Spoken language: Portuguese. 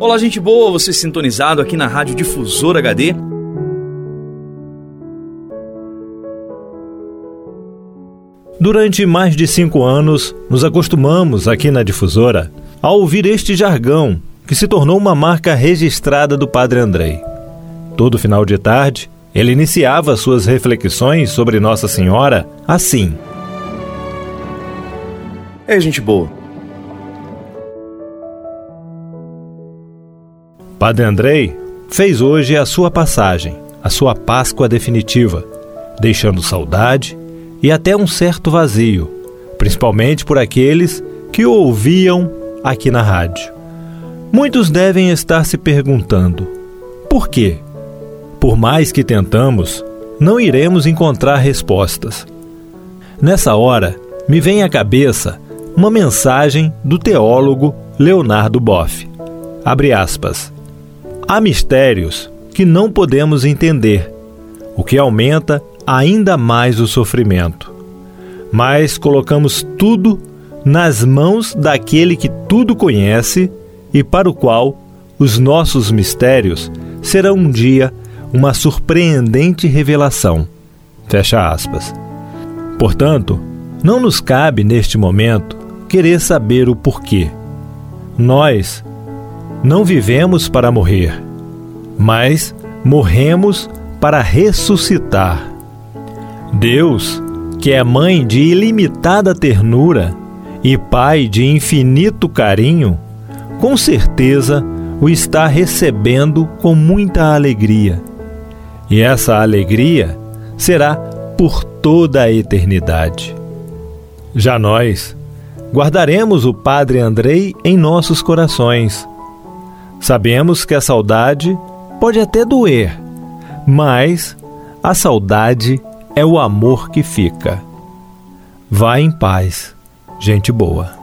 Olá, gente boa, você sintonizado aqui na Rádio Difusor HD. Durante mais de cinco anos, nos acostumamos aqui na Difusora a ouvir este jargão que se tornou uma marca registrada do Padre Andrei. Todo final de tarde, ele iniciava suas reflexões sobre Nossa Senhora assim: É, gente boa. Padre Andrei fez hoje a sua passagem, a sua Páscoa definitiva, deixando saudade e até um certo vazio, principalmente por aqueles que o ouviam aqui na rádio. Muitos devem estar se perguntando: por quê? Por mais que tentamos, não iremos encontrar respostas. Nessa hora, me vem à cabeça uma mensagem do teólogo Leonardo Boff. Abre aspas. Há mistérios que não podemos entender, o que aumenta ainda mais o sofrimento. Mas colocamos tudo nas mãos daquele que tudo conhece e para o qual os nossos mistérios serão um dia uma surpreendente revelação. Fecha aspas. Portanto, não nos cabe neste momento querer saber o porquê. Nós não vivemos para morrer, mas morremos para ressuscitar. Deus, que é mãe de ilimitada ternura e pai de infinito carinho, com certeza o está recebendo com muita alegria. E essa alegria será por toda a eternidade. Já nós guardaremos o Padre Andrei em nossos corações. Sabemos que a saudade pode até doer, mas a saudade é o amor que fica. Vá em paz, gente boa.